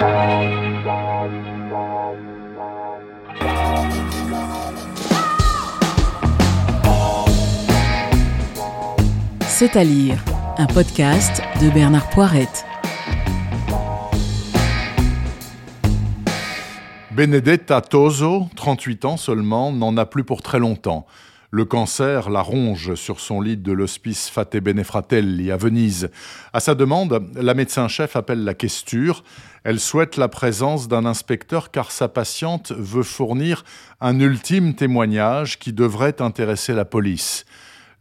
C'est à lire, un podcast de Bernard Poirette. Benedetta Toso, 38 ans seulement, n'en a plus pour très longtemps. Le cancer la ronge sur son lit de l'hospice Fate Benefratelli à Venise. À sa demande, la médecin-chef appelle la questure. Elle souhaite la présence d'un inspecteur car sa patiente veut fournir un ultime témoignage qui devrait intéresser la police.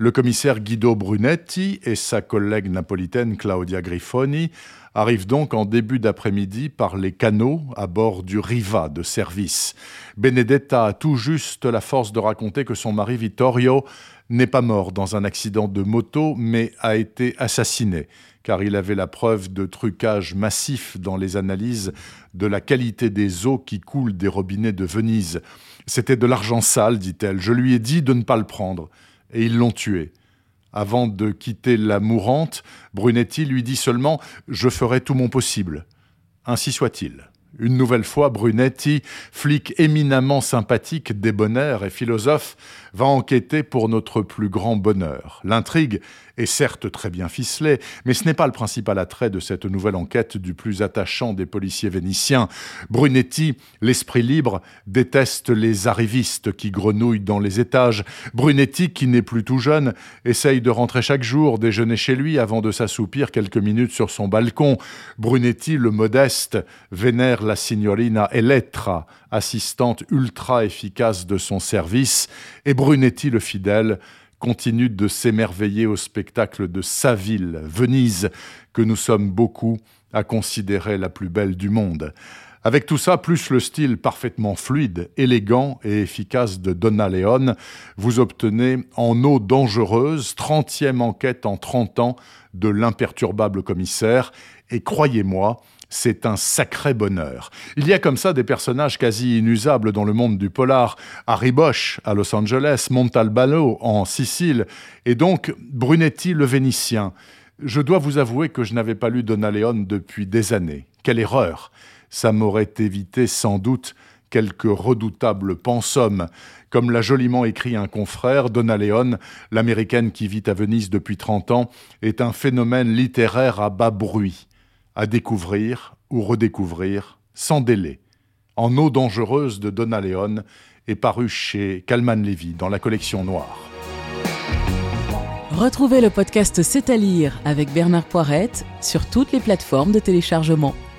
Le commissaire Guido Brunetti et sa collègue napolitaine Claudia Grifoni arrivent donc en début d'après-midi par les canaux à bord du Riva de service. Benedetta a tout juste la force de raconter que son mari Vittorio n'est pas mort dans un accident de moto, mais a été assassiné, car il avait la preuve de trucage massif dans les analyses de la qualité des eaux qui coulent des robinets de Venise. C'était de l'argent sale, dit-elle. Je lui ai dit de ne pas le prendre et ils l'ont tué. Avant de quitter la mourante, Brunetti lui dit seulement Je ferai tout mon possible. Ainsi soit-il. Une nouvelle fois, Brunetti, flic éminemment sympathique, débonnaire et philosophe, va enquêter pour notre plus grand bonheur. L'intrigue est certes très bien ficelée, mais ce n'est pas le principal attrait de cette nouvelle enquête du plus attachant des policiers vénitiens. Brunetti, l'esprit libre, déteste les arrivistes qui grenouillent dans les étages. Brunetti, qui n'est plus tout jeune, essaye de rentrer chaque jour, déjeuner chez lui avant de s'assoupir quelques minutes sur son balcon. Brunetti, le modeste, vénère la signorina Elettra, assistante ultra efficace de son service, et Brunetti le fidèle continue de s'émerveiller au spectacle de sa ville, Venise, que nous sommes beaucoup à considérer la plus belle du monde. Avec tout ça, plus le style parfaitement fluide, élégant et efficace de Donna Leone, vous obtenez en eau dangereuse, 30e enquête en 30 ans de l'imperturbable commissaire, et croyez-moi, c'est un sacré bonheur. Il y a comme ça des personnages quasi inusables dans le monde du polar. Harry Bosch à Los Angeles, Montalbano en Sicile, et donc Brunetti le Vénitien. Je dois vous avouer que je n'avais pas lu Donna Leone depuis des années. Quelle erreur Ça m'aurait évité sans doute quelques redoutables pensums. Comme l'a joliment écrit un confrère, Donna Leone, l'américaine qui vit à Venise depuis 30 ans, est un phénomène littéraire à bas bruit à découvrir ou redécouvrir sans délai. En eau dangereuse de Donna Leon est paru chez Calman Levy dans la collection noire. Retrouvez le podcast C'est à lire avec Bernard Poirette sur toutes les plateformes de téléchargement